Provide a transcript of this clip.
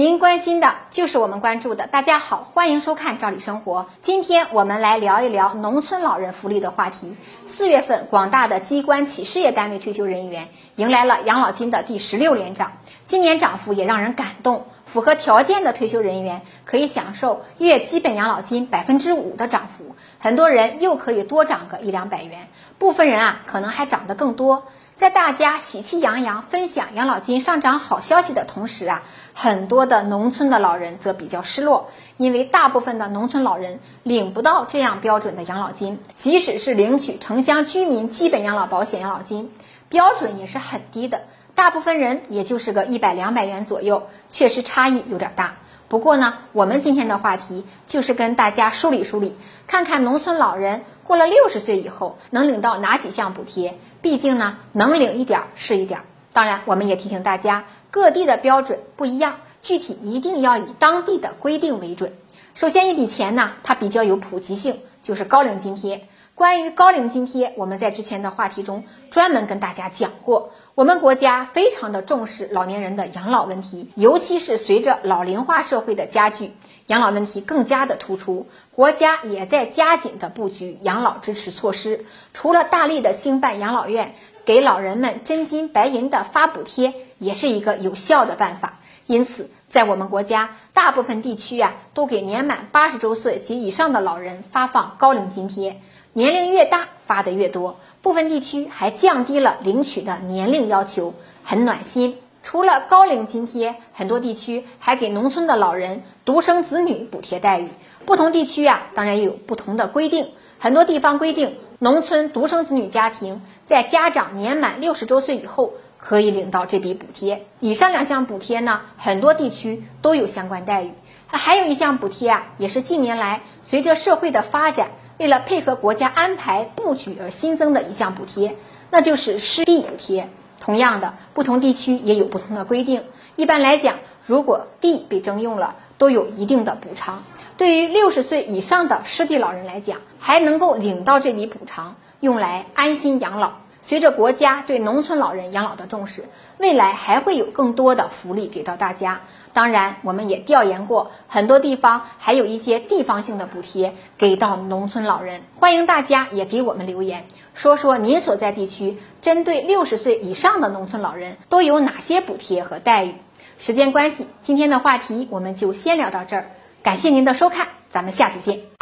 您关心的就是我们关注的。大家好，欢迎收看《赵理生活》。今天我们来聊一聊农村老人福利的话题。四月份，广大的机关企事业单位退休人员迎来了养老金的第十六连涨，今年涨幅也让人感动。符合条件的退休人员可以享受月基本养老金百分之五的涨幅，很多人又可以多涨个一两百元，部分人啊可能还涨得更多。在大家喜气洋洋分享养老金上涨好消息的同时啊，很多的农村的老人则比较失落，因为大部分的农村老人领不到这样标准的养老金，即使是领取城乡居民基本养老保险养老金，标准也是很低的。大部分人也就是个一百两百元左右，确实差异有点大。不过呢，我们今天的话题就是跟大家梳理梳理，看看农村老人过了六十岁以后能领到哪几项补贴。毕竟呢，能领一点是一点。当然，我们也提醒大家，各地的标准不一样，具体一定要以当地的规定为准。首先，一笔钱呢，它比较有普及性，就是高龄津贴。关于高龄津贴，我们在之前的话题中专门跟大家讲过。我们国家非常的重视老年人的养老问题，尤其是随着老龄化社会的加剧，养老问题更加的突出。国家也在加紧的布局养老支持措施，除了大力的兴办养老院，给老人们真金白银的发补贴，也是一个有效的办法。因此，在我们国家大部分地区啊，都给年满八十周岁及以上的老人发放高龄津贴。年龄越大发的越多，部分地区还降低了领取的年龄要求，很暖心。除了高龄津贴，很多地区还给农村的老人独生子女补贴待遇。不同地区啊，当然也有不同的规定。很多地方规定，农村独生子女家庭在家长年满六十周岁以后可以领到这笔补贴。以上两项补贴呢，很多地区都有相关待遇。还有一项补贴啊，也是近年来随着社会的发展。为了配合国家安排布局而新增的一项补贴，那就是湿地补贴。同样的，不同地区也有不同的规定。一般来讲，如果地被征用了，都有一定的补偿。对于六十岁以上的湿地老人来讲，还能够领到这笔补偿，用来安心养老。随着国家对农村老人养老的重视，未来还会有更多的福利给到大家。当然，我们也调研过很多地方，还有一些地方性的补贴给到农村老人。欢迎大家也给我们留言，说说您所在地区针对六十岁以上的农村老人都有哪些补贴和待遇。时间关系，今天的话题我们就先聊到这儿。感谢您的收看，咱们下次见。